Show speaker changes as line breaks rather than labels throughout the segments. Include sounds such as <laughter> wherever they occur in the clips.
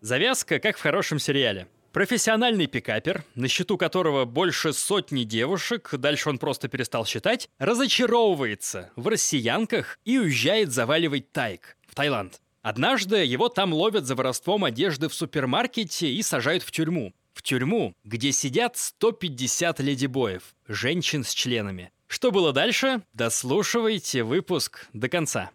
Завязка, как в хорошем сериале. Профессиональный пикапер, на счету которого больше сотни девушек, дальше он просто перестал считать, разочаровывается в россиянках и уезжает заваливать тайк в Таиланд. Однажды его там ловят за воровством одежды в супермаркете и сажают в тюрьму. В тюрьму, где сидят 150 ледибоев, женщин с членами. Что было дальше? Дослушивайте выпуск до конца.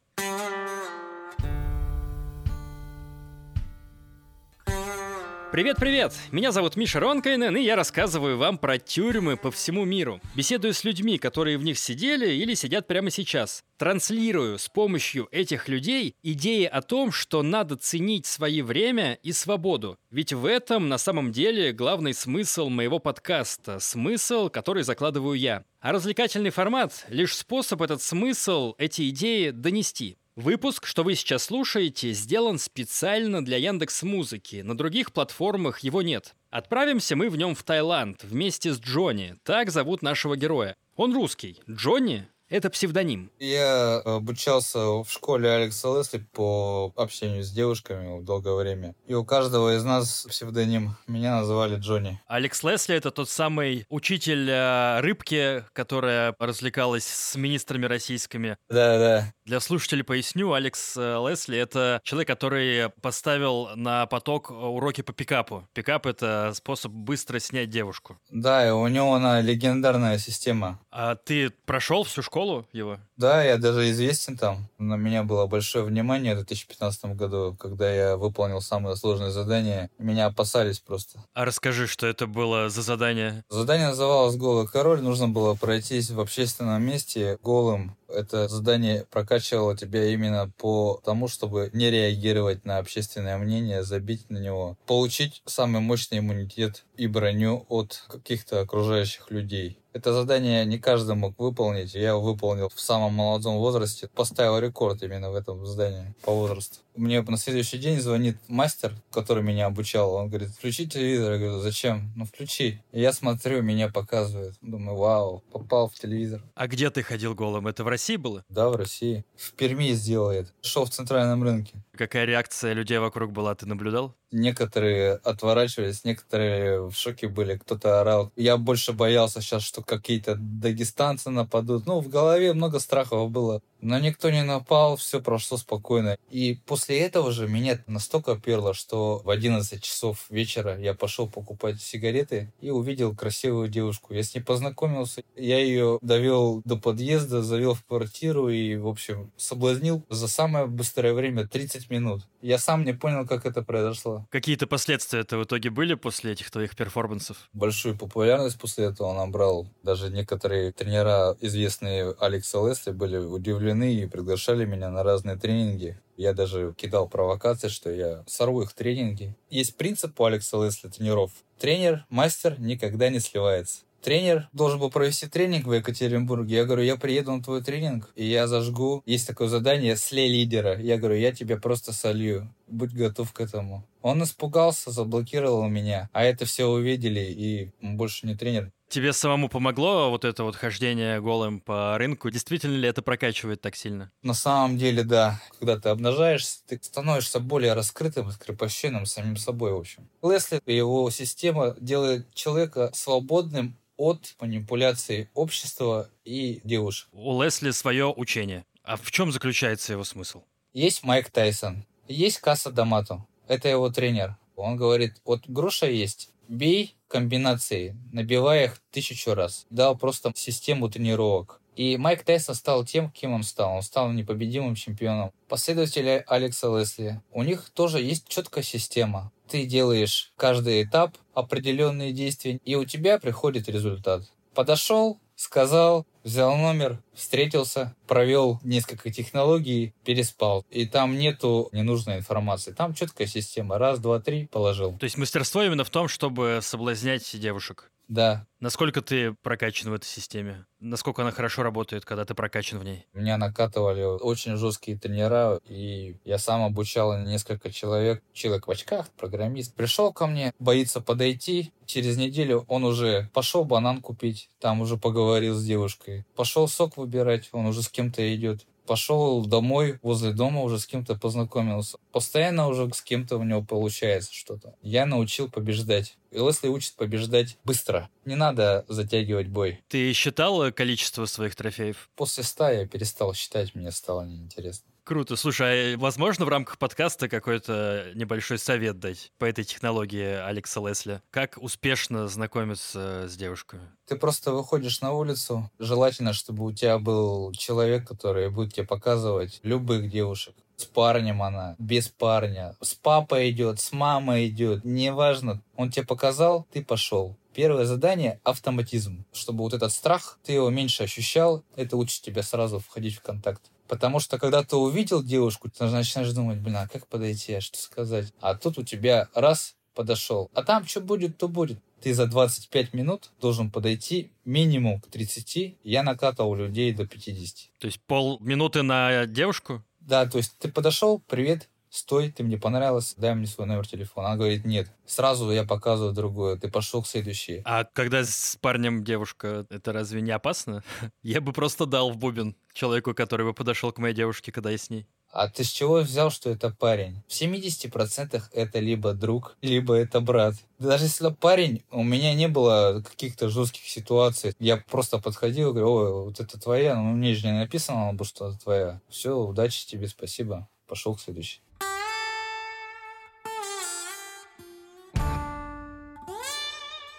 Привет-привет! Меня зовут Миша Ронкайнен, и я рассказываю вам про тюрьмы по всему миру. Беседую с людьми, которые в них сидели или сидят прямо сейчас. Транслирую с помощью этих людей идеи о том, что надо ценить свое время и свободу. Ведь в этом на самом деле главный смысл моего подкаста, смысл, который закладываю я. А развлекательный формат — лишь способ этот смысл, эти идеи донести. Выпуск, что вы сейчас слушаете, сделан специально для Яндекс Музыки. На других платформах его нет. Отправимся мы в нем в Таиланд вместе с Джонни. Так зовут нашего героя. Он русский. Джонни это псевдоним.
Я обучался в школе Алекса Лесли по общению с девушками долгое время. И у каждого из нас псевдоним. Меня называли Джонни.
Алекс Лесли — это тот самый учитель э, рыбки, которая развлекалась с министрами российскими.
Да-да.
Для слушателей поясню, Алекс э, Лесли — это человек, который поставил на поток уроки по пикапу. Пикап — это способ быстро снять девушку.
Да, и у него она легендарная система.
А ты прошел всю школу его?
Да, я даже известен там. На меня было большое внимание в 2015 году, когда я выполнил самое сложное задание. Меня опасались просто.
А расскажи, что это было за задание?
Задание называлось «Голый король». Нужно было пройтись в общественном месте голым это задание прокачивало тебя именно по тому, чтобы не реагировать на общественное мнение, забить на него, получить самый мощный иммунитет и броню от каких-то окружающих людей. Это задание не каждый мог выполнить. Я его выполнил в самом молодом возрасте. Поставил рекорд именно в этом задании по возрасту. Мне на следующий день звонит мастер, который меня обучал. Он говорит, включи телевизор. Я говорю, зачем? Ну, включи. И я смотрю, меня показывают. Думаю, вау, попал в телевизор.
А где ты ходил голым? Это в России было?
Да, в России. В Перми сделает. Шел в центральном рынке.
Какая реакция людей вокруг была, ты наблюдал?
Некоторые отворачивались, некоторые в шоке были, кто-то орал. Я больше боялся сейчас, что какие-то дагестанцы нападут. Ну, в голове много страхов было. Но никто не напал, все прошло спокойно. И после этого же меня настолько перло, что в 11 часов вечера я пошел покупать сигареты и увидел красивую девушку. Я с ней познакомился, я ее довел до подъезда, завел в квартиру и, в общем, соблазнил за самое быстрое время 30 минут. Я сам не понял, как это произошло.
Какие-то последствия это в итоге были после этих твоих перформансов?
Большую популярность после этого он набрал. Даже некоторые тренера, известные Алекса Лесли, были удивлены и приглашали меня на разные тренинги. Я даже кидал провокации, что я сорву их тренинги. Есть принцип у Алекса Лесли тренеров. Тренер, мастер никогда не сливается тренер должен был провести тренинг в Екатеринбурге. Я говорю, я приеду на твой тренинг, и я зажгу. Есть такое задание «Слей лидера». Я говорю, я тебя просто солью. Будь готов к этому. Он испугался, заблокировал меня. А это все увидели, и больше не тренер.
Тебе самому помогло вот это вот хождение голым по рынку? Действительно ли это прокачивает так сильно?
На самом деле, да. Когда ты обнажаешься, ты становишься более раскрытым, раскрепощенным самим собой, в общем. Лесли и его система делает человека свободным от манипуляции общества и девушек.
У Лесли свое учение. А в чем заключается его смысл?
Есть Майк Тайсон, есть Касса Дамато. Это его тренер. Он говорит, вот груша есть, бей комбинации, набивая их тысячу раз. Дал просто систему тренировок. И Майк Тайсон стал тем, кем он стал. Он стал непобедимым чемпионом. Последователи Алекса Лесли. У них тоже есть четкая система. Ты делаешь каждый этап, определенные действия, и у тебя приходит результат. Подошел, сказал, взял номер, встретился, провел несколько технологий, переспал. И там нету ненужной информации. Там четкая система. Раз, два, три, положил.
То есть мастерство именно в том, чтобы соблазнять девушек?
Да.
Насколько ты прокачан в этой системе? Насколько она хорошо работает, когда ты прокачан в ней?
Меня накатывали очень жесткие тренера, и я сам обучал несколько человек. Человек в очках, программист, пришел ко мне, боится подойти. Через неделю он уже пошел банан купить, там уже поговорил с девушкой. Пошел сок выбирать, он уже с кем-то идет. Пошел домой, возле дома уже с кем-то познакомился. Постоянно уже с кем-то у него получается что-то. Я научил побеждать. И Лесли учит побеждать быстро. Не надо затягивать бой.
Ты считал количество своих трофеев?
После ста я перестал считать, мне стало неинтересно.
Круто. Слушай, а возможно в рамках подкаста какой-то небольшой совет дать по этой технологии Алекса Лесли? Как успешно знакомиться с девушками?
Ты просто выходишь на улицу. Желательно, чтобы у тебя был человек, который будет тебе показывать любых девушек. С парнем она, без парня. С папой идет, с мамой идет. Неважно. Он тебе показал, ты пошел. Первое задание — автоматизм. Чтобы вот этот страх, ты его меньше ощущал, это учит тебя сразу входить в контакт. Потому что когда ты увидел девушку, ты начинаешь думать, блин, а как подойти, а что сказать? А тут у тебя раз подошел, а там что будет, то будет. Ты за 25 минут должен подойти минимум к 30. Я накатывал людей до 50.
То есть полминуты на девушку?
Да, то есть ты подошел, привет, стой, ты мне понравилась, дай мне свой номер телефона. Она говорит, нет. Сразу я показываю другое, ты пошел к следующей.
А когда с парнем девушка, это разве не опасно? <laughs> Я бы просто дал в бубен человеку, который бы подошел к моей девушке, когда я с ней.
А ты с чего взял, что это парень? В 70% это либо друг, либо это брат. Даже если парень, у меня не было каких-то жестких ситуаций. Я просто подходил и говорю, ой, вот это твоя, ну мне же не написано, что это твоя. Все, удачи тебе, спасибо. Пошел к следующей.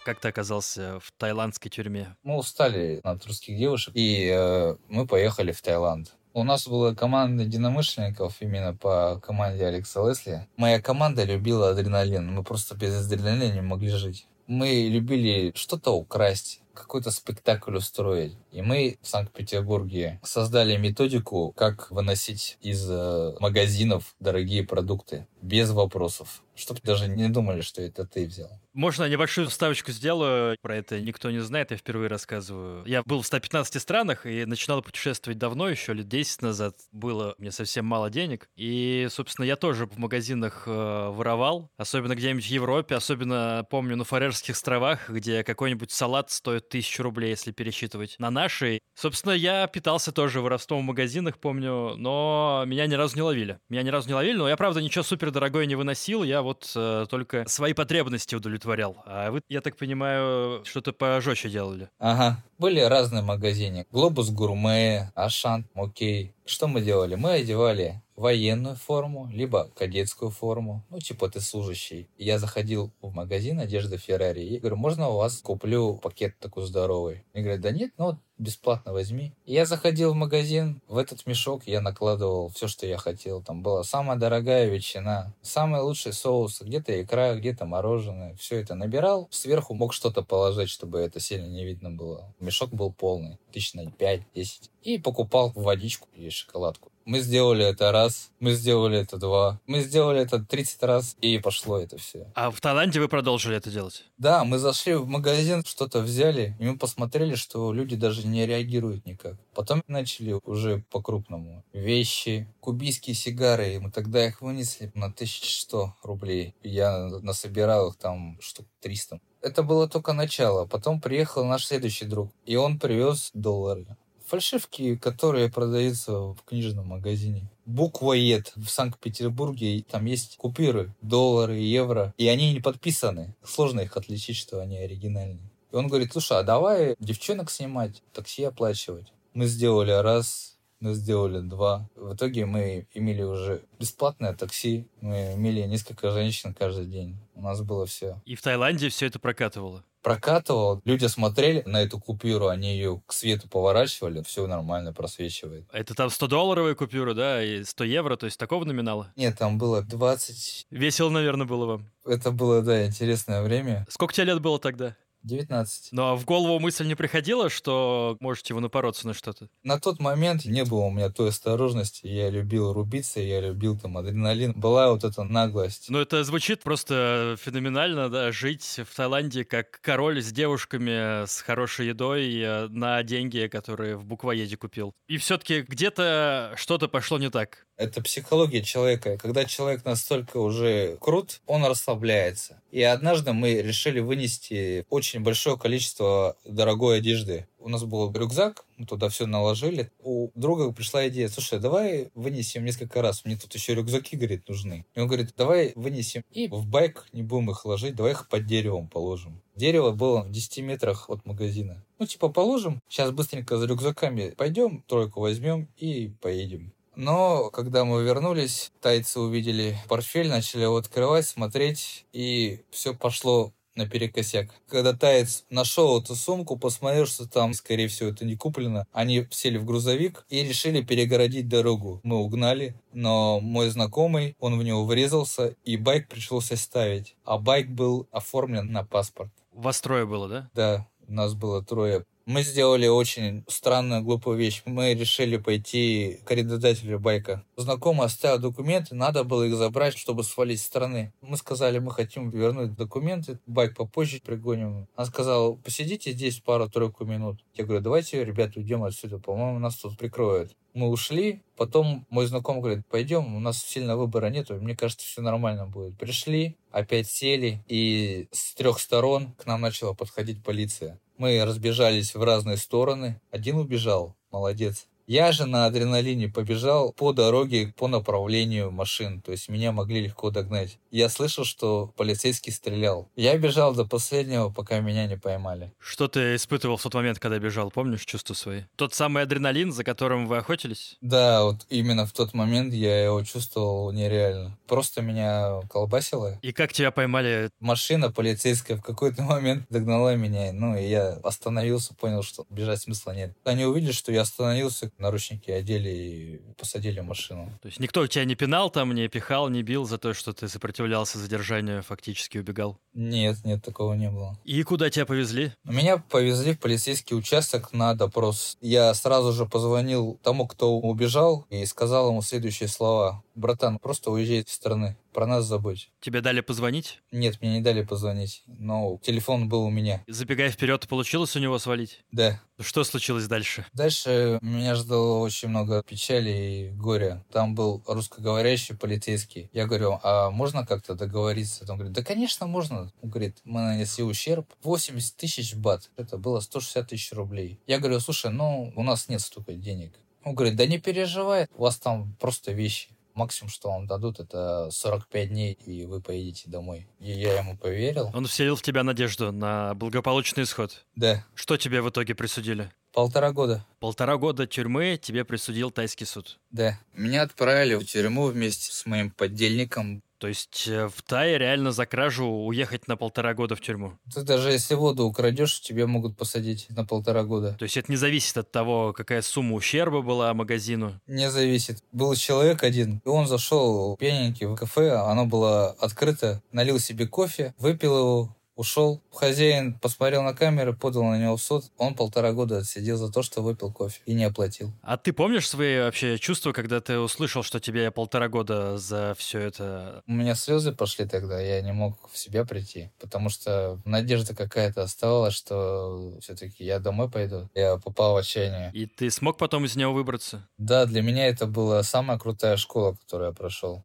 Как ты оказался в таиландской тюрьме?
Мы устали от русских девушек, и э, мы поехали в Таиланд. У нас была команда единомышленников именно по команде Алекса Лесли. Моя команда любила адреналин. Мы просто без адреналина не могли жить. Мы любили что-то украсть, какой-то спектакль устроить. И мы в Санкт-Петербурге создали методику, как выносить из э, магазинов дорогие продукты без вопросов. Чтобы даже не думали, что это ты взял.
Можно небольшую вставочку сделаю? Про это никто не знает, я впервые рассказываю. Я был в 115 странах и начинал путешествовать давно, еще лет 10 назад. Было мне совсем мало денег. И, собственно, я тоже в магазинах э, воровал, особенно где-нибудь в Европе, особенно помню на Фарерских островах, где какой-нибудь салат стоит тысячу рублей, если пересчитывать на наши. Собственно, я питался тоже воровством в магазинах, помню, но меня ни разу не ловили. Меня ни разу не ловили, но я, правда, ничего супер дорогое не выносил, я вот э, только свои потребности удовлетворял. А вы, я так понимаю, что-то пожестче делали.
Ага. Были разные магазины. Глобус Гурме, Ашан, Окей. Что мы делали? Мы одевали военную форму, либо кадетскую форму. Ну, типа ты служащий. Я заходил в магазин одежды Феррари и говорю, можно у вас куплю пакет такой здоровый? Мне говорят, да нет, ну бесплатно возьми. Я заходил в магазин, в этот мешок я накладывал все, что я хотел. Там была самая дорогая ветчина, самый лучший соус, где-то икра, где-то мороженое. Все это набирал. Сверху мог что-то положить, чтобы это сильно не видно было. Мешок был полный, тысяч на 5-10. И покупал водичку и шоколадку. Мы сделали это раз, мы сделали это два, мы сделали это 30 раз, и пошло это все.
А в Таиланде вы продолжили это делать?
Да, мы зашли в магазин, что-то взяли, и мы посмотрели, что люди даже не реагируют никак. Потом начали уже по-крупному. Вещи, кубийские сигары, и мы тогда их вынесли на 1100 рублей. Я насобирал их там штук 300. Это было только начало. Потом приехал наш следующий друг, и он привез доллары фальшивки, которые продаются в книжном магазине. Буква ЕД в Санкт-Петербурге, там есть купюры, доллары, евро, и они не подписаны. Сложно их отличить, что они оригинальные. И он говорит, слушай, а давай девчонок снимать, такси оплачивать. Мы сделали раз, мы сделали два. В итоге мы имели уже бесплатное такси, мы имели несколько женщин каждый день. У нас было все.
И в Таиланде все это прокатывало?
прокатывал. Люди смотрели на эту купюру, они ее к свету поворачивали, все нормально просвечивает.
Это там 100-долларовая купюра, да, и 100 евро, то есть такого номинала?
Нет, там было 20...
Весело, наверное, было вам.
Это было, да, интересное время.
Сколько тебе лет было тогда?
19.
Но в голову мысль не приходила, что можете вы напороться на что-то?
На тот момент не было у меня той осторожности. Я любил рубиться, я любил там адреналин. Была вот эта наглость.
Ну, это звучит просто феноменально, да, жить в Таиланде как король с девушками, с хорошей едой э, на деньги, которые в буквоеде купил. И все-таки где-то что-то пошло не так.
Это психология человека. Когда человек настолько уже крут, он расслабляется. И однажды мы решили вынести очень большое количество дорогой одежды. У нас был рюкзак, мы туда все наложили. У друга пришла идея, слушай, давай вынесем несколько раз, мне тут еще рюкзаки, говорит, нужны. И он говорит, давай вынесем и в байк не будем их ложить, давай их под деревом положим. Дерево было в 10 метрах от магазина. Ну, типа, положим, сейчас быстренько за рюкзаками пойдем, тройку возьмем и поедем. Но когда мы вернулись, тайцы увидели портфель, начали его открывать, смотреть, и все пошло наперекосяк. Когда таец нашел эту сумку, посмотрел, что там, скорее всего, это не куплено, они сели в грузовик и решили перегородить дорогу. Мы угнали, но мой знакомый, он в него врезался, и байк пришлось оставить. А байк был оформлен на паспорт.
У вас трое было, да?
Да, у нас было трое. Мы сделали очень странную, глупую вещь. Мы решили пойти к арендодателю байка. Знакомый оставил документы, надо было их забрать, чтобы свалить с страны. Мы сказали, мы хотим вернуть документы, байк попозже пригоним. Она сказала, посидите здесь пару-тройку минут. Я говорю, давайте, ребята, уйдем отсюда, по-моему, нас тут прикроют. Мы ушли, потом мой знакомый говорит, пойдем, у нас сильно выбора нету, мне кажется, все нормально будет. Пришли, опять сели, и с трех сторон к нам начала подходить полиция. Мы разбежались в разные стороны. Один убежал. Молодец. Я же на адреналине побежал по дороге по направлению машин, то есть меня могли легко догнать. Я слышал, что полицейский стрелял. Я бежал до последнего, пока меня не поймали.
Что ты испытывал в тот момент, когда бежал? Помнишь чувства свои? Тот самый адреналин, за которым вы охотились?
Да, вот именно в тот момент я его чувствовал нереально. Просто меня колбасило.
И как тебя поймали?
Машина полицейская в какой-то <laughs> момент догнала меня, ну и я остановился, понял, что бежать смысла нет. Они увидели, что я остановился, наручники одели и посадили в машину.
То есть никто тебя не пинал там, не пихал, не бил за то, что ты сопротивлялся задержанию, фактически убегал?
Нет, нет, такого не было.
И куда тебя повезли?
Меня повезли в полицейский участок на допрос. Я сразу же позвонил тому, кто убежал, и сказал ему следующие слова. «Братан, просто уезжай из страны, про нас забудь».
Тебе дали позвонить?
Нет, мне не дали позвонить, но телефон был у меня.
Забегая вперед, получилось у него свалить?
Да.
Что случилось дальше?
Дальше меня ждало очень много печали и горя. Там был русскоговорящий полицейский. Я говорю, а можно как-то договориться? Он говорит, да, конечно, можно. Он говорит, мы нанесли ущерб 80 тысяч бат. Это было 160 тысяч рублей. Я говорю, слушай, ну, у нас нет столько денег. Он говорит, да не переживай, у вас там просто вещи. Максимум, что вам дадут, это 45 дней, и вы поедете домой. И я ему поверил.
Он вселил в тебя надежду на благополучный исход.
Да.
Что тебе в итоге присудили?
Полтора года.
Полтора года тюрьмы тебе присудил тайский суд.
Да. Меня отправили в тюрьму вместе с моим поддельником.
То есть э, в Тае реально за кражу уехать на полтора года в тюрьму?
Ты даже если воду украдешь, тебя могут посадить на полтора года.
То есть это не зависит от того, какая сумма ущерба была магазину?
Не зависит. Был человек один, и он зашел пьяненький в кафе, оно было открыто, налил себе кофе, выпил его, ушел. Хозяин посмотрел на камеры, подал на него в суд. Он полтора года отсидел за то, что выпил кофе и не оплатил.
А ты помнишь свои вообще чувства, когда ты услышал, что тебе полтора года за все это?
У меня слезы пошли тогда, я не мог в себя прийти, потому что надежда какая-то оставалась, что все-таки я домой пойду. Я попал в отчаяние.
И ты смог потом из него выбраться?
Да, для меня это была самая крутая школа, которую я прошел.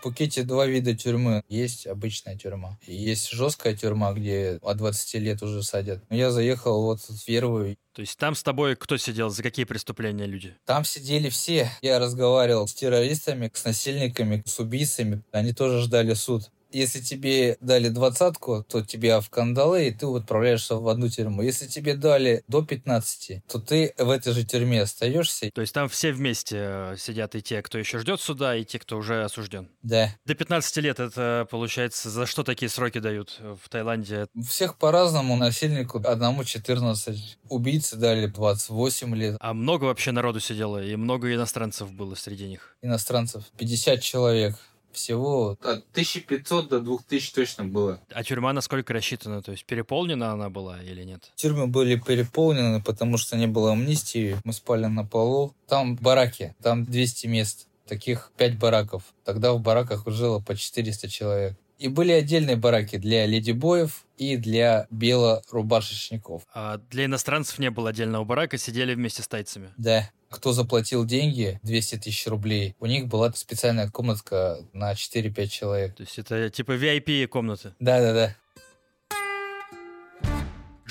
В Пукете два вида тюрьмы. Есть обычная тюрьма. Есть жесткая тюрьма, где от 20 лет уже садят. Я заехал вот в первую.
То есть там с тобой кто сидел? За какие преступления люди?
Там сидели все. Я разговаривал с террористами, с насильниками, с убийцами. Они тоже ждали суд. Если тебе дали двадцатку, то тебя в кандалы, и ты отправляешься в одну тюрьму. Если тебе дали до 15, то ты в этой же тюрьме остаешься.
То есть там все вместе э, сидят и те, кто еще ждет суда, и те, кто уже осужден?
Да.
До 15 лет это, получается, за что такие сроки дают в Таиланде?
Всех по-разному. Насильнику одному 14, убийцы дали 28 лет.
А много вообще народу сидело, и много иностранцев было среди них?
Иностранцев 50 человек. Всего от 1500 до 2000 точно было.
А тюрьма насколько рассчитана? То есть переполнена она была или нет?
Тюрьмы были переполнены, потому что не было амнистии. Мы спали на полу. Там бараки, там 200 мест. Таких 5 бараков. Тогда в бараках жило по 400 человек. И были отдельные бараки для ледибоев и для белорубашечников.
А для иностранцев не было отдельного барака, сидели вместе с тайцами?
Да. Кто заплатил деньги, 200 тысяч рублей, у них была специальная комнатка на 4-5 человек.
То есть это типа VIP комната.
Да-да-да.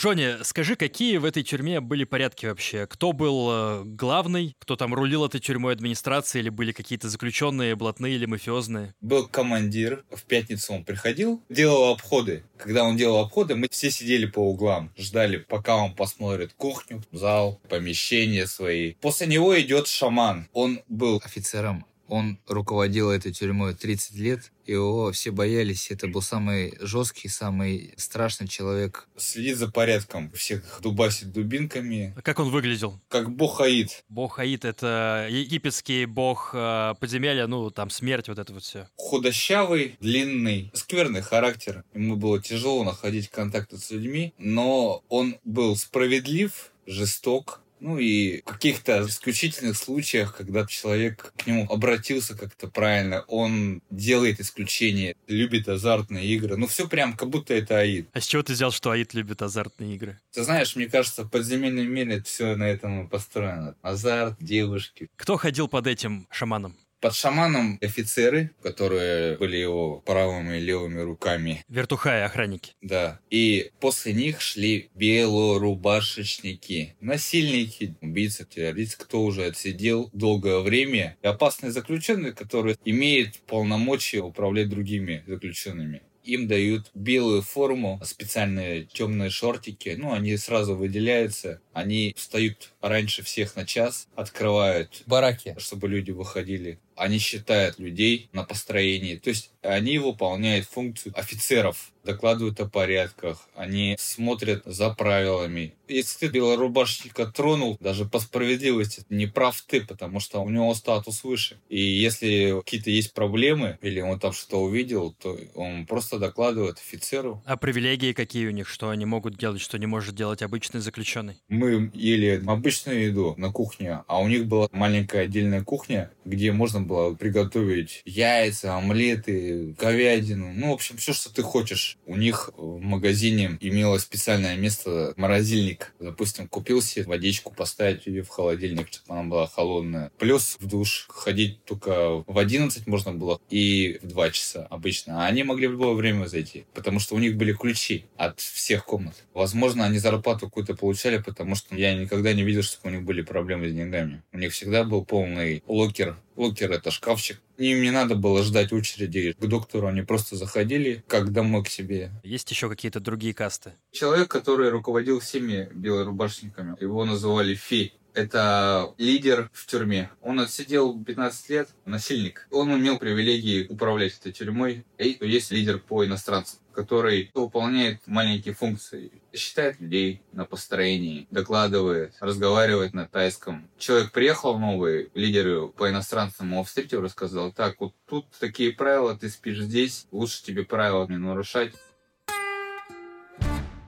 Жоня, скажи, какие в этой тюрьме были порядки вообще? Кто был э, главный? Кто там рулил этой тюрьмой администрации? Или были какие-то заключенные, блатные или мафиозные?
Был командир. В пятницу он приходил, делал обходы. Когда он делал обходы, мы все сидели по углам, ждали, пока он посмотрит кухню, зал, помещения свои. После него идет шаман. Он был офицером он руководил этой тюрьмой 30 лет, его все боялись. Это был самый жесткий, самый страшный человек. Следит за порядком, всех дубасит дубинками.
А как он выглядел?
Как бог Аид.
Бог Аид — это египетский бог э, подземелья, ну, там, смерть, вот это вот все.
Худощавый, длинный, скверный характер. Ему было тяжело находить контакты с людьми, но он был справедлив, жесток, ну и в каких-то исключительных случаях, когда человек к нему обратился как-то правильно, он делает исключение, любит азартные игры. Ну все прям как будто это Аид.
А с чего ты взял, что Аид любит азартные игры?
Ты знаешь, мне кажется, в подземельном мире все на этом построено. Азарт, девушки.
Кто ходил под этим шаманом?
Под шаманом офицеры, которые были его правыми и левыми руками.
Вертуха и охранники.
Да. И после них шли белорубашечники, насильники, убийцы, террористы, кто уже отсидел долгое время. И опасные заключенные, которые имеют полномочия управлять другими заключенными им дают белую форму, специальные темные шортики, ну, они сразу выделяются, они встают раньше всех на час, открывают бараки, чтобы люди выходили они считают людей на построении. То есть они выполняют функцию офицеров, докладывают о порядках, они смотрят за правилами. Если ты белорубашника тронул, даже по справедливости, не прав ты, потому что у него статус выше. И если какие-то есть проблемы, или он там что-то увидел, то он просто докладывает офицеру.
А привилегии какие у них, что они могут делать, что не может делать обычный заключенный?
Мы ели обычную еду на кухне, а у них была маленькая отдельная кухня, где можно было приготовить яйца, омлеты, говядину, ну, в общем, все, что ты хочешь. У них в магазине имелось специальное место, морозильник. Допустим, купил себе водичку, поставить ее в холодильник, чтобы она была холодная. Плюс в душ ходить только в 11 можно было и в 2 часа обычно. А они могли в любое время зайти, потому что у них были ключи от всех комнат. Возможно, они зарплату какую-то получали, потому что я никогда не видел, чтобы у них были проблемы с деньгами. У них всегда был полный locker. Locker — это шкафчик. Им не надо было ждать очереди к доктору, они просто заходили как домой к себе.
Есть еще какие-то другие касты?
Человек, который руководил всеми белорубашниками, его называли фей. Это лидер в тюрьме. Он отсидел 15 лет, насильник. Он имел привилегии управлять этой тюрьмой. И есть лидер по иностранцам который выполняет маленькие функции. Считает людей на построении, докладывает, разговаривает на тайском. Человек приехал новый, лидер по иностранцам его встретил, рассказал, так, вот тут такие правила, ты спишь здесь, лучше тебе правила не нарушать.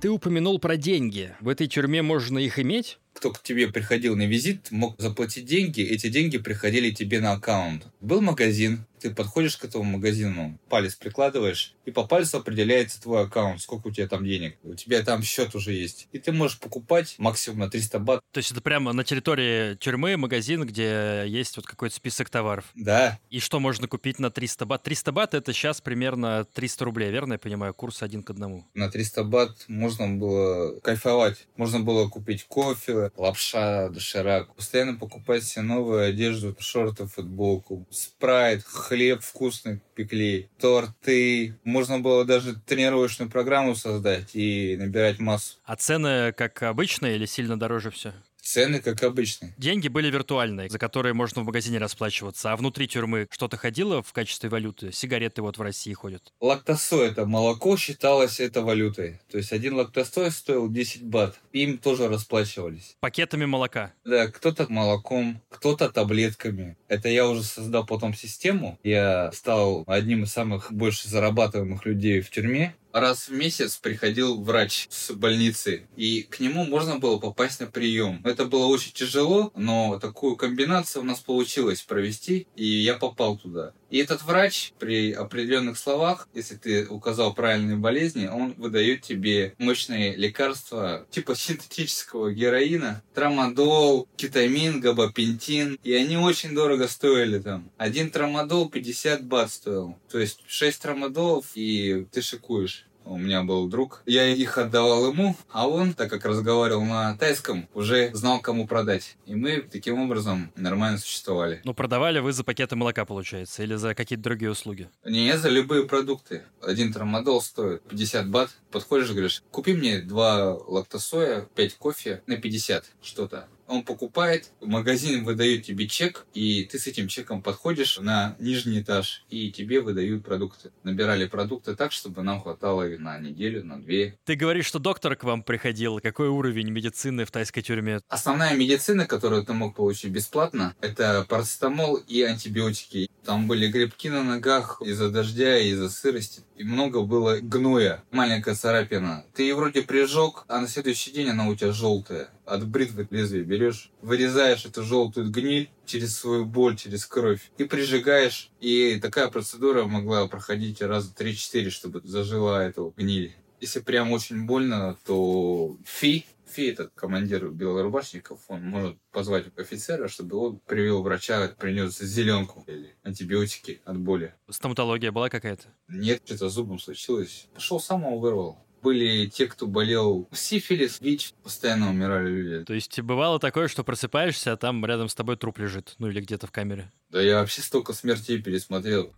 Ты упомянул про деньги. В этой тюрьме можно их иметь?
Кто к тебе приходил на визит, мог заплатить деньги, эти деньги приходили тебе на аккаунт. Был магазин, ты подходишь к этому магазину, палец прикладываешь, и по пальцу определяется твой аккаунт, сколько у тебя там денег. У тебя там счет уже есть. И ты можешь покупать максимум на 300 бат.
То есть это прямо на территории тюрьмы магазин, где есть вот какой-то список товаров?
Да.
И что можно купить на 300 бат? 300 бат это сейчас примерно 300 рублей, верно я понимаю? Курс один к одному.
На 300 бат можно было кайфовать. Можно было купить кофе, лапша, доширак. Постоянно покупать себе новую одежду, шорты, футболку, спрайт, хлеб вкусный пекли, торты. Можно было даже тренировочную программу создать и набирать массу.
А цены как обычные или сильно дороже все?
Цены, как обычно.
Деньги были виртуальные, за которые можно в магазине расплачиваться. А внутри тюрьмы что-то ходило в качестве валюты? Сигареты вот в России ходят.
Лактосой, это молоко, считалось это валютой. То есть один лактосой стоил 10 бат. Им тоже расплачивались.
Пакетами молока?
Да, кто-то молоком, кто-то таблетками. Это я уже создал потом систему. Я стал одним из самых больше зарабатываемых людей в тюрьме раз в месяц приходил врач с больницы, и к нему можно было попасть на прием. Это было очень тяжело, но такую комбинацию у нас получилось провести, и я попал туда. И этот врач при определенных словах, если ты указал правильные болезни, он выдает тебе мощные лекарства типа синтетического героина, трамадол, кетамин, габапентин. И они очень дорого стоили там. Один трамадол 50 бат стоил. То есть 6 трамадолов и ты шикуешь у меня был друг. Я их отдавал ему, а он, так как разговаривал на тайском, уже знал, кому продать. И мы таким образом нормально существовали.
Ну, продавали вы за пакеты молока, получается, или за какие-то другие услуги?
Не, за любые продукты. Один трамадол стоит 50 бат. Подходишь и говоришь, купи мне два лактосоя, 5 кофе на 50 что-то он покупает, магазин выдает тебе чек, и ты с этим чеком подходишь на нижний этаж, и тебе выдают продукты. Набирали продукты так, чтобы нам хватало на неделю, на две.
Ты говоришь, что доктор к вам приходил. Какой уровень медицины в тайской тюрьме?
Основная медицина, которую ты мог получить бесплатно, это парацетамол и антибиотики. Там были грибки на ногах из-за дождя, из-за сырости. И много было гноя. Маленькая царапина. Ты вроде прижег, а на следующий день она у тебя желтая. От бритвы лезвие берешь, вырезаешь эту желтую гниль через свою боль, через кровь и прижигаешь. И такая процедура могла проходить раза 3-4, чтобы зажила эту гниль. Если прям очень больно, то фи, Фи, этот командир белорубашников, он может позвать офицера, чтобы он привел врача, принес зеленку или антибиотики от боли.
Стоматология была какая-то?
Нет, что-то зубом случилось. Пошел сам его вырвал. Были те, кто болел сифилис, ВИЧ, постоянно умирали люди.
То есть бывало такое, что просыпаешься, а там рядом с тобой труп лежит, ну или где-то в камере?
Да я вообще столько смертей пересмотрел.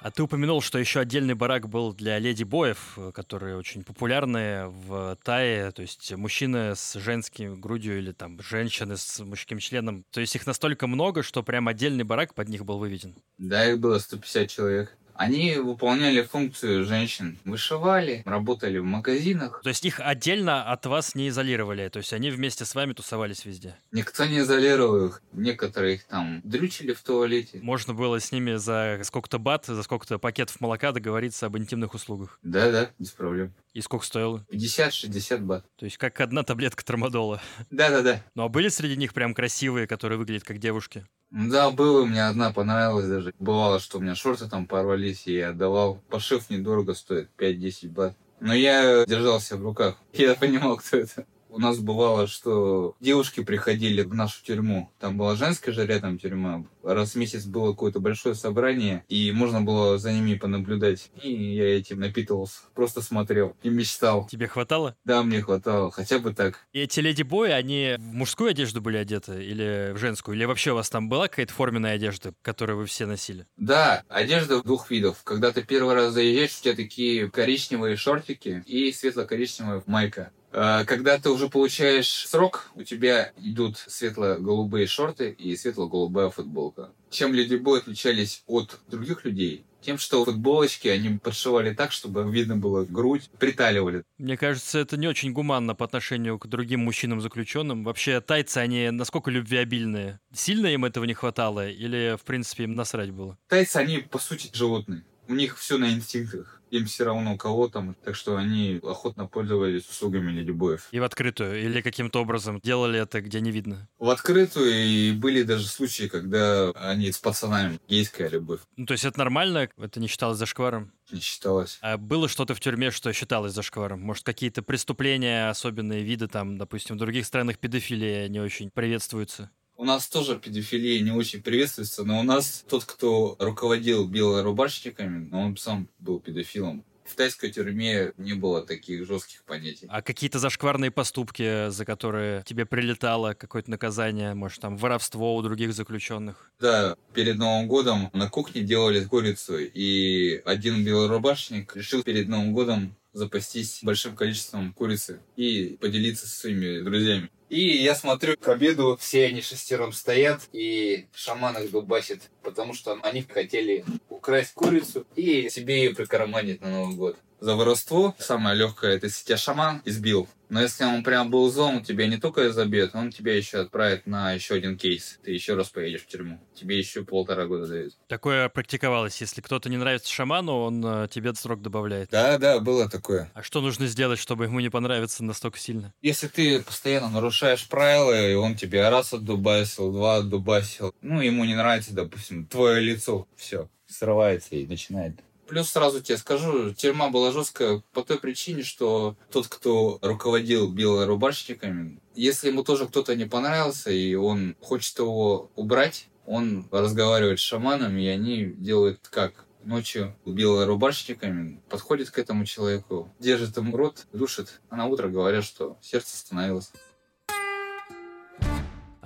А ты упомянул, что еще отдельный барак был для леди боев, э, которые очень популярные в Тае, то есть мужчины с женским грудью или там женщины с мужским членом. То есть их настолько много, что прям отдельный барак под них был выведен.
Да, их было 150 человек. Они выполняли функцию женщин. Вышивали, работали в магазинах.
То есть их отдельно от вас не изолировали? То есть они вместе с вами тусовались везде?
Никто не изолировал их. Некоторые их там дрючили в туалете.
Можно было с ними за сколько-то бат, за сколько-то пакетов молока договориться об интимных услугах?
Да-да, без проблем.
И сколько стоило?
50-60 бат.
То есть как одна таблетка трамадола.
Да-да-да.
Ну а были среди них прям красивые, которые выглядят как девушки?
Да, было, мне одна понравилась даже. Бывало, что у меня шорты там порвались, и я отдавал. Пошив недорого стоит, 5-10 бат. Но я держался в руках. <laughs> Я понимал, кто это. У нас бывало, что девушки приходили в нашу тюрьму. Там была женская же рядом тюрьма. Раз в месяц было какое-то большое собрание, и можно было за ними понаблюдать. И я этим напитывался. Просто смотрел и мечтал.
Тебе хватало?
Да, мне хватало. Хотя бы так.
И эти леди-бои, они в мужскую одежду были одеты или в женскую? Или вообще у вас там была какая-то форменная одежда, которую вы все носили?
Да, одежда двух видов. Когда ты первый раз заезжаешь, у тебя такие коричневые шортики и светло-коричневая майка. А, когда ты уже получаешь срок, у тебя идут светло-голубые шорты и светло-голубая футболка. Чем люди бои отличались от других людей? Тем, что футболочки они подшивали так, чтобы видно было грудь, приталивали.
Мне кажется, это не очень гуманно по отношению к другим мужчинам-заключенным. Вообще, тайцы, они насколько любвеобильные? Сильно им этого не хватало? Или, в принципе, им насрать было?
Тайцы, они, по сути, животные. У них все на инстинктах им все равно кого там, так что они охотно пользовались услугами ледибоев.
И в открытую? Или каким-то образом делали это, где не видно?
В открытую, и были даже случаи, когда они с пацанами, гейская любовь.
Ну, то есть это нормально? Это не считалось зашкваром?
Не считалось.
А было что-то в тюрьме, что считалось зашкваром? Может, какие-то преступления, особенные виды, там, допустим, в других странах педофилия не очень приветствуются?
У нас тоже педофилия не очень приветствуется, но у нас тот, кто руководил белорубашечниками, он сам был педофилом. В тайской тюрьме не было таких жестких понятий.
А какие-то зашкварные поступки, за которые тебе прилетало какое-то наказание, может, там воровство у других заключенных?
Да, перед Новым годом на кухне делали курицу, и один белорубашник решил перед Новым годом запастись большим количеством курицы и поделиться со своими друзьями. И я смотрю, к обеду все они шестером стоят, и шаман их дубасит, потому что они хотели украсть курицу и себе ее прикарманить на Новый год. За воровство самое легкое, это если тебя шаман избил. Но если он прям был злом, тебя не только забьет, он тебя еще отправит на еще один кейс. Ты еще раз поедешь в тюрьму. Тебе еще полтора года дают.
Такое практиковалось. Если кто-то не нравится шаману, он э, тебе срок добавляет.
Да, да, было такое.
А что нужно сделать, чтобы ему не понравиться настолько сильно?
Если ты постоянно нарушаешь правила, и он тебе раз отдубасил, два отдубасил, ну, ему не нравится, допустим, твое лицо, все, срывается и начинает Плюс сразу тебе скажу, тюрьма была жесткая по той причине, что тот, кто руководил белорубашечниками, если ему тоже кто-то не понравился, и он хочет его убрать, он разговаривает с шаманом, и они делают как? Ночью белорубашечниками подходит к этому человеку, держит ему рот, душит, а на утро говорят, что сердце остановилось.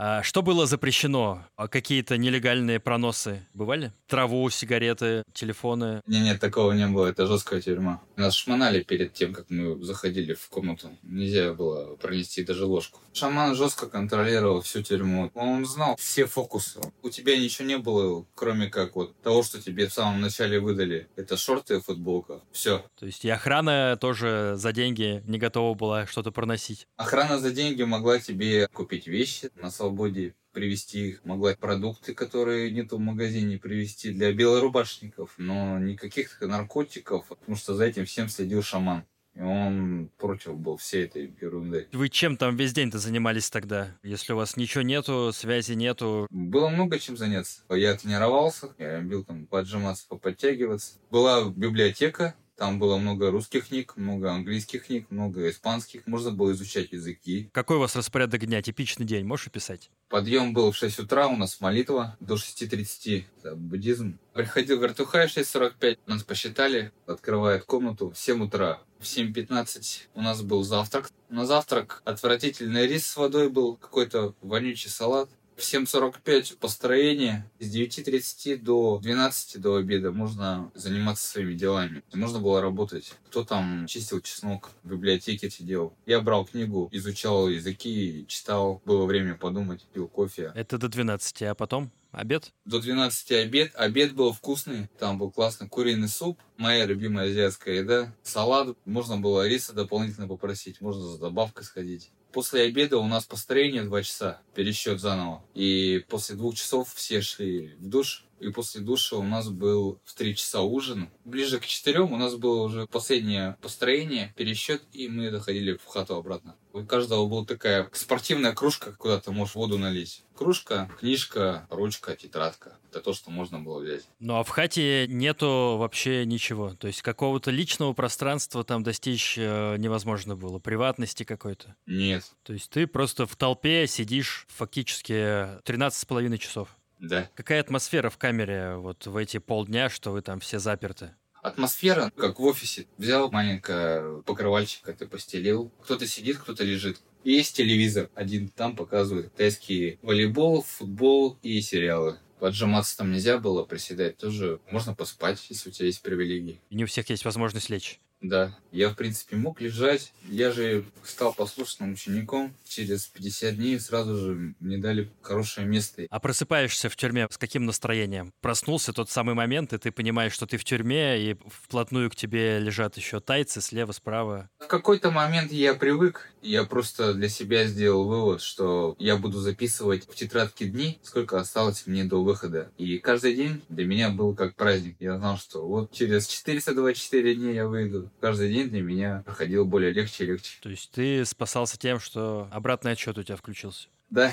А что было запрещено? А какие-то нелегальные проносы бывали? Траву, сигареты, телефоны?
Не, нет, такого не было. Это жесткая тюрьма. Нас шмонали перед тем, как мы заходили в комнату. Нельзя было пронести даже ложку. Шаман жестко контролировал всю тюрьму. Он знал все фокусы. У тебя ничего не было, кроме как вот того, что тебе в самом начале выдали. Это шорты и футболка. Все.
То есть и охрана тоже за деньги не готова была что-то проносить?
Охрана за деньги могла тебе купить вещи на свободе, привезти их, могла продукты, которые нету в магазине, привезти для белорубашников, но никаких наркотиков, потому что за этим всем следил шаман. И он против был всей этой ерунды.
Вы чем там весь день-то занимались тогда? Если у вас ничего нету, связи нету?
Было много чем заняться. Я тренировался, я любил там поджиматься, поподтягиваться. Была библиотека, там было много русских книг, много английских книг, много испанских. Можно было изучать языки.
Какой у вас распорядок дня? Типичный день, можешь описать?
Подъем был в 6 утра, у нас молитва до 6.30. Это буддизм. Приходил вертухай в 6.45, нас посчитали, открывает комнату в 7 утра. В 7.15 у нас был завтрак. На завтрак отвратительный рис с водой был, какой-то вонючий салат. В 7.45 построение. С 9.30 до 12 до обеда можно заниматься своими делами. Можно было работать. Кто там чистил чеснок, в библиотеке сидел. Я брал книгу, изучал языки, читал. Было время подумать, пил кофе.
Это до 12, а потом? Обед?
До 12 обед. Обед был вкусный. Там был классный куриный суп. Моя любимая азиатская еда. Салат. Можно было риса дополнительно попросить. Можно за добавкой сходить. После обеда у нас построение два часа, пересчет заново. И после двух часов все шли в душ. И после душа у нас был в три часа ужин. Ближе к четырем у нас было уже последнее построение, пересчет, и мы доходили в хату обратно. У каждого была такая спортивная кружка, куда ты можешь воду налить. Кружка, книжка, ручка, тетрадка. Это то, что можно было взять.
Ну а в хате нету вообще ничего. То есть какого-то личного пространства там достичь э, невозможно было. Приватности какой-то.
Нет.
То есть ты просто в толпе сидишь фактически 13,5 часов.
Да.
Какая атмосфера в камере вот в эти полдня, что вы там все заперты?
Атмосфера, как в офисе. Взял маленькое покрывальчик, это постелил. Кто-то сидит, кто-то лежит. Есть телевизор. Один там показывает китайский волейбол, футбол и сериалы. Поджиматься там нельзя было, приседать тоже. Можно поспать, если у тебя есть привилегии.
И не у всех есть возможность лечь.
Да, я, в принципе, мог лежать. Я же стал послушным учеником. Через 50 дней сразу же мне дали хорошее место.
А просыпаешься в тюрьме с каким настроением? Проснулся тот самый момент, и ты понимаешь, что ты в тюрьме, и вплотную к тебе лежат еще тайцы слева, справа.
В какой-то момент я привык. Я просто для себя сделал вывод, что я буду записывать в тетрадке дни, сколько осталось мне до выхода. И каждый день для меня был как праздник. Я знал, что вот через 424 дня я выйду каждый день для меня проходил более легче и легче.
То есть ты спасался тем, что обратный отчет у тебя включился?
Да.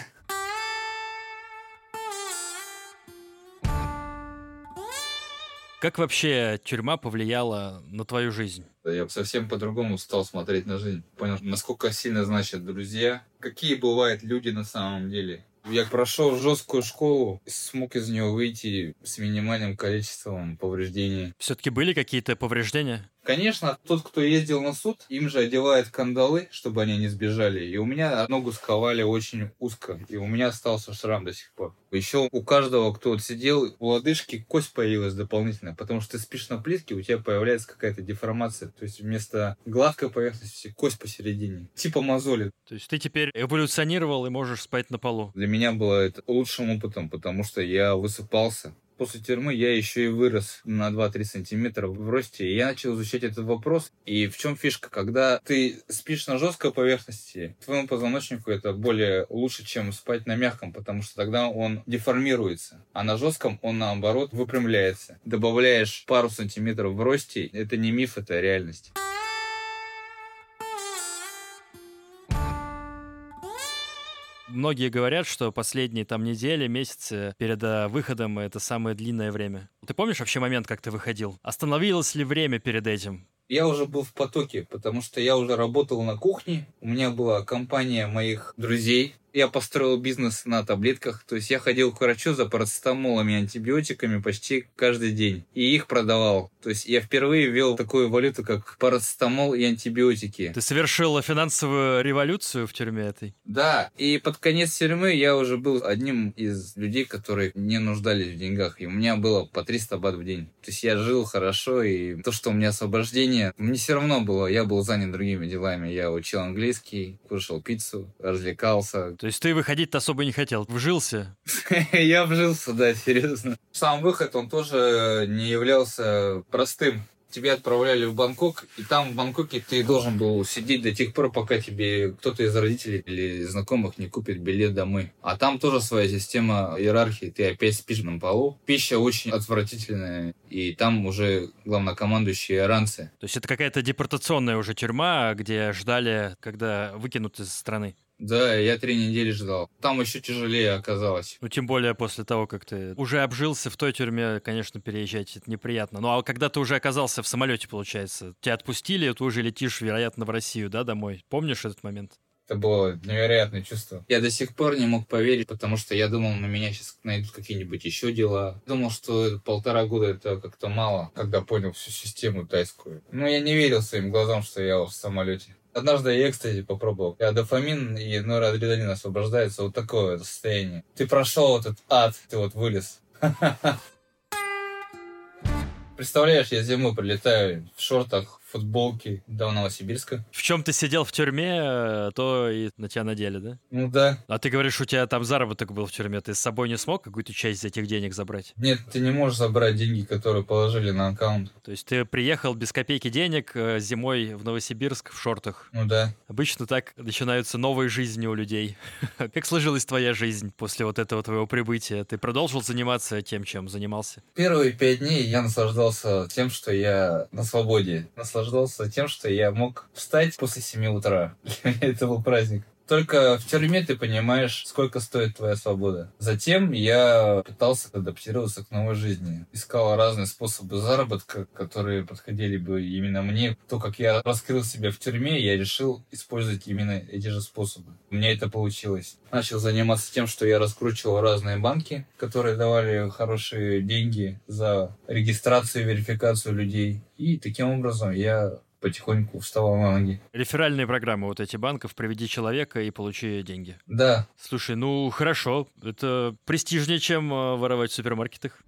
Как вообще тюрьма повлияла на твою жизнь?
Я совсем по-другому стал смотреть на жизнь. Понял, насколько сильно значат друзья. Какие бывают люди на самом деле. Я прошел жесткую школу, смог из нее выйти с минимальным количеством повреждений.
Все-таки были какие-то повреждения?
Конечно, тот, кто ездил на суд, им же одевают кандалы, чтобы они не сбежали. И у меня ногу сковали очень узко, и у меня остался шрам до сих пор. Еще у каждого, кто вот сидел, у лодыжки кость появилась дополнительно, потому что ты спишь на плитке, у тебя появляется какая-то деформация. То есть вместо гладкой поверхности кость посередине. Типа мозоли.
То есть ты теперь эволюционировал и можешь спать на полу?
Для меня было это лучшим опытом, потому что я высыпался, После тюрьмы я еще и вырос на 2-3 сантиметра в росте, и я начал изучать этот вопрос. И в чем фишка? Когда ты спишь на жесткой поверхности, твоему позвоночнику это более лучше, чем спать на мягком, потому что тогда он деформируется. А на жестком он, наоборот, выпрямляется. Добавляешь пару сантиметров в росте, это не миф, это реальность.
Многие говорят, что последние там недели, месяцы перед э, выходом это самое длинное время. Ты помнишь вообще момент, как ты выходил? Остановилось ли время перед этим?
Я уже был в потоке, потому что я уже работал на кухне. У меня была компания моих друзей, я построил бизнес на таблетках, то есть я ходил к врачу за парацетамолами и антибиотиками почти каждый день, и их продавал. То есть я впервые ввел такую валюту, как парацетамол и антибиотики.
Ты совершил финансовую революцию в тюрьме этой?
Да, и под конец тюрьмы я уже был одним из людей, которые не нуждались в деньгах, и у меня было по 300 бат в день. То есть я жил хорошо, и то, что у меня освобождение, мне все равно было, я был занят другими делами. Я учил английский, кушал пиццу, развлекался,
то есть ты выходить-то особо не хотел, вжился? <laughs>
Я вжился, да, серьезно. Сам выход, он тоже не являлся простым тебя отправляли в Бангкок, и там в Бангкоке ты должен был сидеть до тех пор, пока тебе кто-то из родителей или знакомых не купит билет домой. А там тоже своя система иерархии. Ты опять спишь на полу. Пища очень отвратительная, и там уже главнокомандующие иранцы.
То есть это какая-то депортационная уже тюрьма, где ждали, когда выкинут из страны?
Да, я три недели ждал. Там еще тяжелее оказалось.
Ну, тем более после того, как ты уже обжился в той тюрьме, конечно, переезжать это неприятно. Ну, а когда ты уже оказался в самолете, получается, тебя отпустили, ты уже летишь, вероятно, в Россию, да, домой? Помнишь этот момент?
Это было невероятное чувство. Я до сих пор не мог поверить, потому что я думал, на меня сейчас найдут какие-нибудь еще дела. Думал, что полтора года это как-то мало, когда понял всю систему тайскую. Но я не верил своим глазам, что я в самолете. Однажды я экстази попробовал. Я дофамин и норадреналин освобождается. Вот такое состояние. Ты прошел этот ад, ты вот вылез. <laughs> Представляешь, я зимой прилетаю в шортах, футболке до Новосибирска.
В чем ты сидел в тюрьме, э, то и на тебя надели, да?
Ну да.
А ты говоришь, у тебя там заработок был в тюрьме, ты с собой не смог какую-то часть этих денег забрать?
Нет, ты не можешь забрать деньги, которые положили на аккаунт.
То есть ты приехал без копейки денег э, зимой в Новосибирск в шортах?
Ну да.
Обычно так начинаются новые жизни у людей. <laughs> Как сложилась твоя жизнь после вот этого твоего прибытия? Ты продолжил заниматься тем, чем занимался?
Первые пять дней я наслаждался тем, что я на свободе. Наслаждался наслаждался тем, что я мог встать после 7 утра. <laughs> Для меня это был праздник. Только в тюрьме ты понимаешь, сколько стоит твоя свобода. Затем я пытался адаптироваться к новой жизни. Искал разные способы заработка, которые подходили бы именно мне. То, как я раскрыл себя в тюрьме, я решил использовать именно эти же способы. У меня это получилось. Начал заниматься тем, что я раскручивал разные банки, которые давали хорошие деньги за регистрацию и верификацию людей. И таким образом я потихоньку вставал на ноги.
Реферальные программы вот эти банков «Приведи человека и получи деньги».
Да.
Слушай, ну хорошо, это престижнее, чем э, воровать в супермаркетах.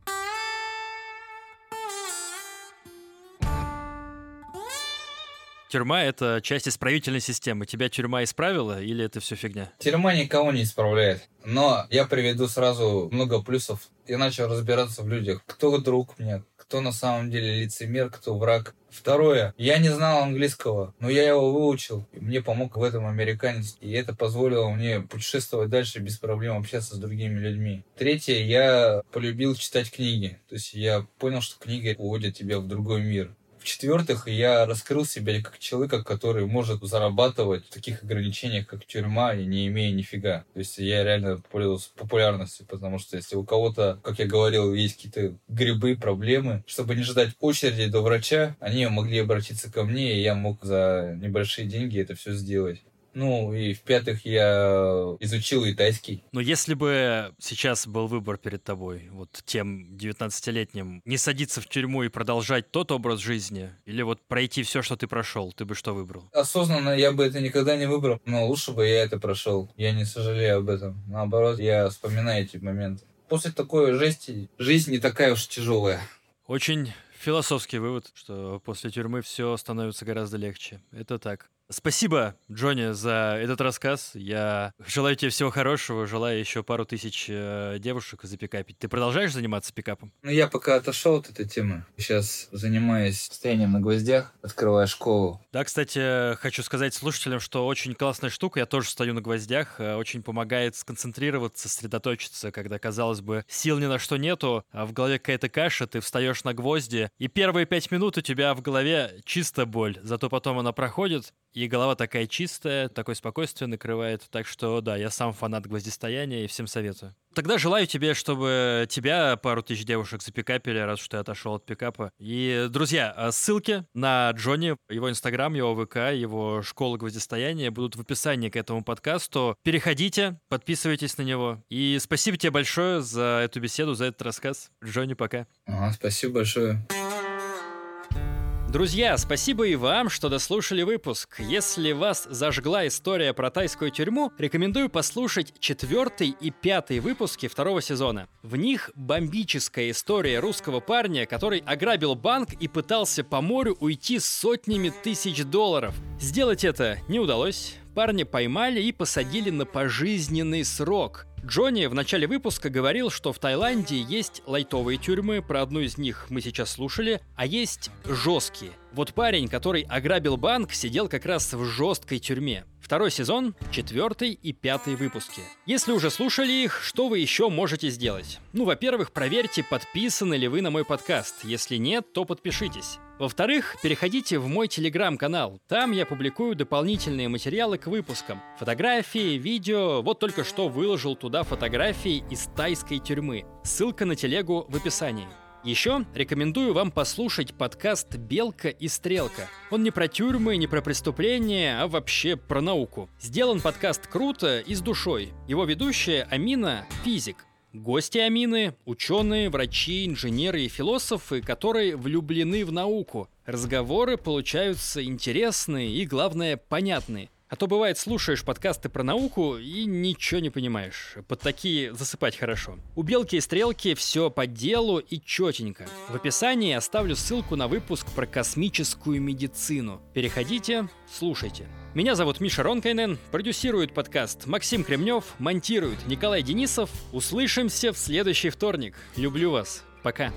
Тюрьма — это часть исправительной системы. Тебя тюрьма исправила или это все фигня?
Тюрьма никого не исправляет. Но я приведу сразу много плюсов. Я начал разбираться в людях. Кто друг мне, кто на самом деле лицемер, кто враг. Второе, я не знал английского, но я его выучил. И мне помог в этом американец. И это позволило мне путешествовать дальше без проблем, общаться с другими людьми. Третье, я полюбил читать книги. То есть я понял, что книга уводит тебя в другой мир. В-четвертых, я раскрыл себя как человека, который может зарабатывать в таких ограничениях, как тюрьма, и не имея нифига. То есть я реально пользовался популярностью, потому что если у кого-то, как я говорил, есть какие-то грибы, проблемы, чтобы не ждать очереди до врача, они могли обратиться ко мне, и я мог за небольшие деньги это все сделать. Ну, и в-пятых, я изучил и тайский.
Но если бы сейчас был выбор перед тобой, вот тем 19-летним, не садиться в тюрьму и продолжать тот образ жизни, или вот пройти все, что ты прошел, ты бы что выбрал?
Осознанно я бы это никогда не выбрал, но лучше бы я это прошел. Я не сожалею об этом. Наоборот, я вспоминаю эти моменты. После такой жести жизнь не такая уж тяжелая.
Очень философский вывод, что после тюрьмы все становится гораздо легче. Это так. Спасибо, Джонни, за этот рассказ. Я желаю тебе всего хорошего, желаю еще пару тысяч э, девушек запикапить. Ты продолжаешь заниматься пикапом?
Ну, я пока отошел от этой темы. Сейчас занимаюсь стоянием на гвоздях, открываю школу.
Да, кстати, хочу сказать слушателям, что очень классная штука. Я тоже стою на гвоздях. э, Очень помогает сконцентрироваться, сосредоточиться, когда, казалось бы, сил ни на что нету, а в голове какая-то каша, ты встаешь на гвозди, и первые пять минут у тебя в голове чисто боль. Зато потом она проходит, и голова такая чистая, такое спокойствие накрывает. Так что, да, я сам фанат гвоздистояния и всем советую. Тогда желаю тебе, чтобы тебя пару тысяч девушек запикапили, раз уж ты отошел от пикапа. И, друзья, а ссылки на Джонни, его инстаграм, его ВК, его школа гвоздистояния будут в описании к этому подкасту. Переходите, подписывайтесь на него. И спасибо тебе большое за эту беседу, за этот рассказ. Джонни, пока.
Ага, спасибо большое.
Друзья, спасибо и вам, что дослушали выпуск. Если вас зажгла история про тайскую тюрьму, рекомендую послушать четвертый и пятый выпуски второго сезона. В них бомбическая история русского парня, который ограбил банк и пытался по морю уйти с сотнями тысяч долларов. Сделать это не удалось. Парня поймали и посадили на пожизненный срок. Джонни в начале выпуска говорил, что в Таиланде есть лайтовые тюрьмы, про одну из них мы сейчас слушали, а есть жесткие. Вот парень, который ограбил банк, сидел как раз в жесткой тюрьме. Второй сезон, четвертый и пятый выпуски. Если уже слушали их, что вы еще можете сделать? Ну, во-первых, проверьте, подписаны ли вы на мой подкаст. Если нет, то подпишитесь. Во-вторых, переходите в мой телеграм-канал. Там я публикую дополнительные материалы к выпускам. Фотографии, видео. Вот только что выложил туда фотографии из тайской тюрьмы. Ссылка на телегу в описании. Еще рекомендую вам послушать подкаст «Белка и стрелка». Он не про тюрьмы, не про преступления, а вообще про науку. Сделан подкаст круто и с душой. Его ведущая Амина – физик. Гости Амины – ученые, врачи, инженеры и философы, которые влюблены в науку. Разговоры получаются интересные и, главное, понятные. А то бывает, слушаешь подкасты про науку и ничего не понимаешь. Под такие засыпать хорошо. У Белки и Стрелки все по делу и четенько. В описании оставлю ссылку на выпуск про космическую медицину. Переходите, слушайте. Меня зовут Миша Ронкайнен, продюсирует подкаст Максим Кремнев, монтирует Николай Денисов. Услышимся в следующий вторник. Люблю вас. Пока.